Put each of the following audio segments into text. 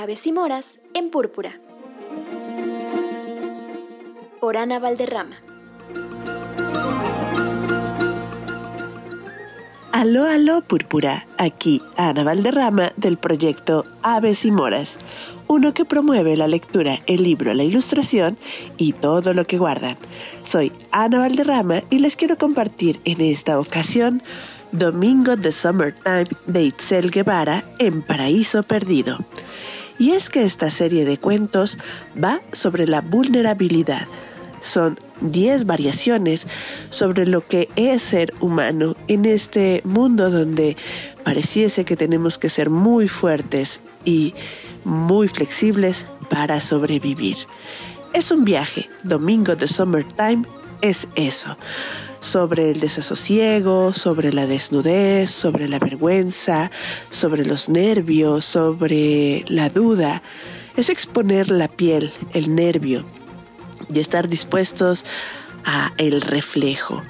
Aves y Moras en Púrpura. Por Ana Valderrama. Aló, aló, Púrpura. Aquí Ana Valderrama del proyecto Aves y Moras, uno que promueve la lectura, el libro, la ilustración y todo lo que guardan. Soy Ana Valderrama y les quiero compartir en esta ocasión Domingo de Summertime de Itzel Guevara en Paraíso Perdido. Y es que esta serie de cuentos va sobre la vulnerabilidad. Son 10 variaciones sobre lo que es ser humano en este mundo donde pareciese que tenemos que ser muy fuertes y muy flexibles para sobrevivir. Es un viaje. Domingo de Summertime es eso sobre el desasosiego, sobre la desnudez, sobre la vergüenza, sobre los nervios, sobre la duda. Es exponer la piel, el nervio y estar dispuestos a el reflejo.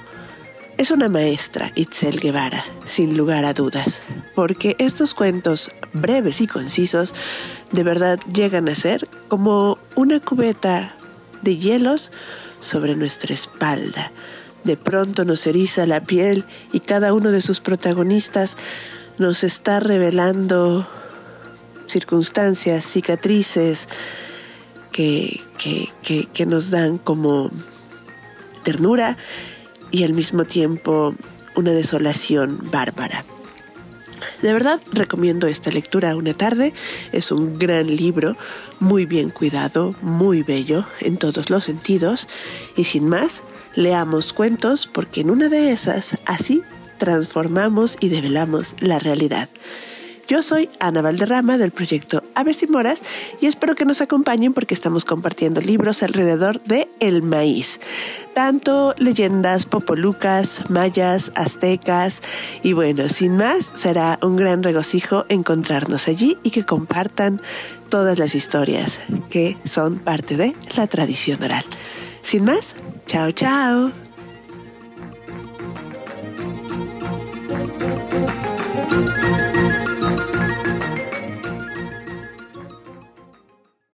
Es una maestra, Itzel Guevara, sin lugar a dudas, porque estos cuentos breves y concisos de verdad llegan a ser como una cubeta de hielos sobre nuestra espalda, de pronto nos eriza la piel y cada uno de sus protagonistas nos está revelando circunstancias, cicatrices que, que, nos dan como ternura y al mismo tiempo una desolación bárbara. De verdad recomiendo esta lectura una tarde. Es un gran libro, muy bien cuidado, muy bello en todos los sentidos. Y sin más, leamos cuentos porque en una de esas así transformamos y develamos la realidad. Yo soy Ana Valderrama del proyecto Aves y Moras y espero que nos acompañen porque estamos compartiendo libros alrededor de el maíz. Tanto leyendas popolucas, mayas, aztecas y bueno, sin más, será un gran regocijo encontrarnos allí y que compartan todas las historias que son parte de la tradición oral. Sin más, chao chao.